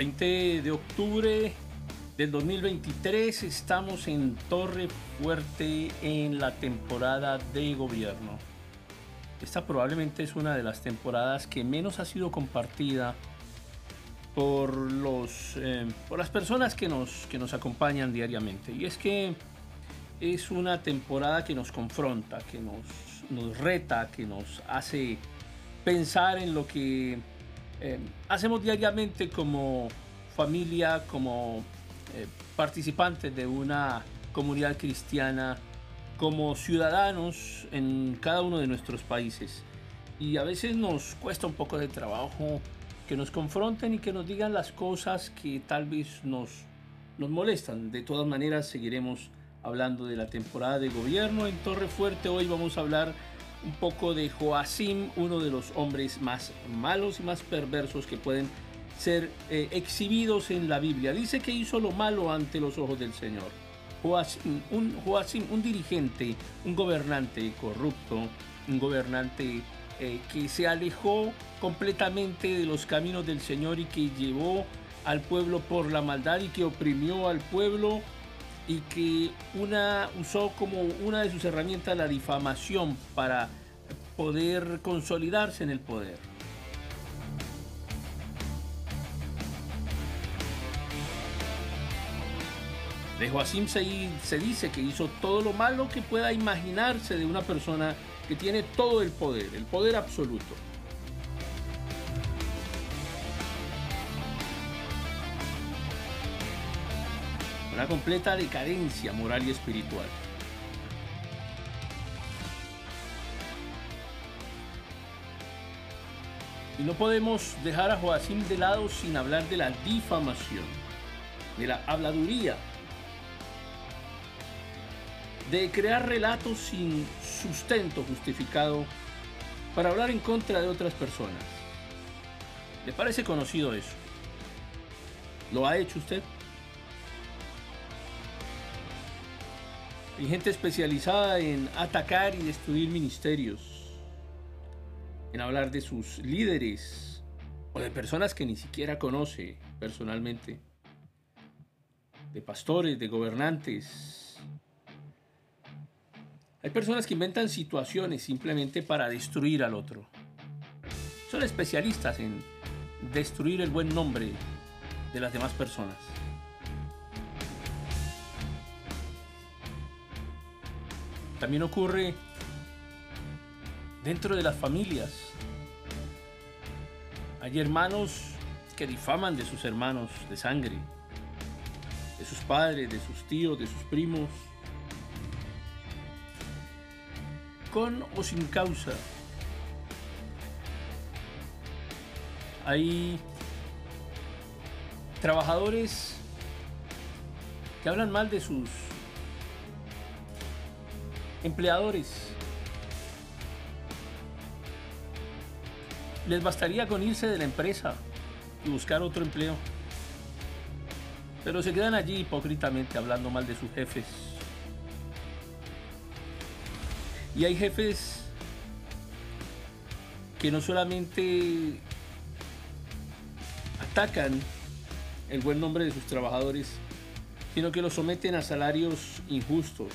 20 de octubre del 2023 estamos en Torre Fuerte en la temporada de gobierno. Esta probablemente es una de las temporadas que menos ha sido compartida por, los, eh, por las personas que nos, que nos acompañan diariamente. Y es que es una temporada que nos confronta, que nos, nos reta, que nos hace pensar en lo que eh, hacemos diariamente como familia, como eh, participantes de una comunidad cristiana, como ciudadanos en cada uno de nuestros países. Y a veces nos cuesta un poco de trabajo que nos confronten y que nos digan las cosas que tal vez nos, nos molestan. De todas maneras, seguiremos hablando de la temporada de gobierno en Torre Fuerte. Hoy vamos a hablar un poco de Joacim, uno de los hombres más malos y más perversos que pueden ser eh, exhibidos en la Biblia. Dice que hizo lo malo ante los ojos del Señor. Joacim un, un dirigente, un gobernante corrupto, un gobernante eh, que se alejó completamente de los caminos del Señor y que llevó al pueblo por la maldad y que oprimió al pueblo y que una, usó como una de sus herramientas la difamación para poder consolidarse en el poder. De Joacim se, se dice que hizo todo lo malo que pueda imaginarse de una persona que tiene todo el poder, el poder absoluto. Una completa decadencia moral y espiritual. Y no podemos dejar a Joacim de lado sin hablar de la difamación, de la habladuría, de crear relatos sin sustento justificado para hablar en contra de otras personas. ¿Le parece conocido eso? ¿Lo ha hecho usted? Hay gente especializada en atacar y destruir ministerios, en hablar de sus líderes o de personas que ni siquiera conoce personalmente, de pastores, de gobernantes. Hay personas que inventan situaciones simplemente para destruir al otro. Son especialistas en destruir el buen nombre de las demás personas. También ocurre dentro de las familias. Hay hermanos que difaman de sus hermanos de sangre, de sus padres, de sus tíos, de sus primos, con o sin causa. Hay trabajadores que hablan mal de sus empleadores. Les bastaría con irse de la empresa y buscar otro empleo. Pero se quedan allí hipócritamente hablando mal de sus jefes. Y hay jefes que no solamente atacan el buen nombre de sus trabajadores, sino que los someten a salarios injustos,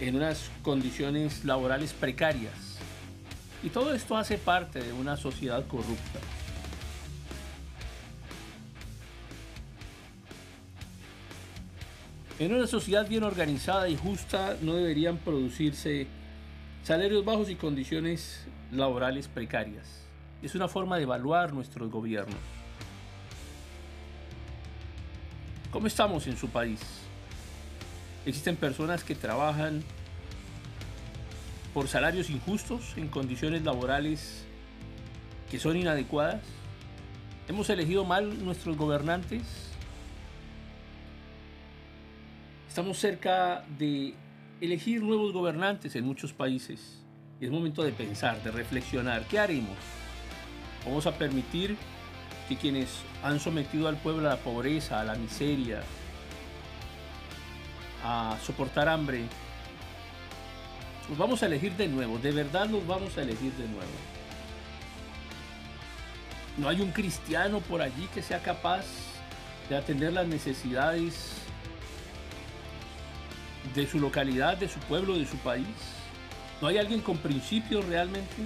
en unas condiciones laborales precarias. Y todo esto hace parte de una sociedad corrupta. En una sociedad bien organizada y justa no deberían producirse salarios bajos y condiciones laborales precarias. Es una forma de evaluar nuestros gobiernos. ¿Cómo estamos en su país? Existen personas que trabajan por salarios injustos, en condiciones laborales que son inadecuadas? ¿Hemos elegido mal nuestros gobernantes? Estamos cerca de elegir nuevos gobernantes en muchos países. Y es momento de pensar, de reflexionar. ¿Qué haremos? ¿Vamos a permitir que quienes han sometido al pueblo a la pobreza, a la miseria, a soportar hambre, los vamos a elegir de nuevo? De verdad los vamos a elegir de nuevo. No hay un cristiano por allí que sea capaz de atender las necesidades de su localidad, de su pueblo, de su país. ¿No hay alguien con principios realmente?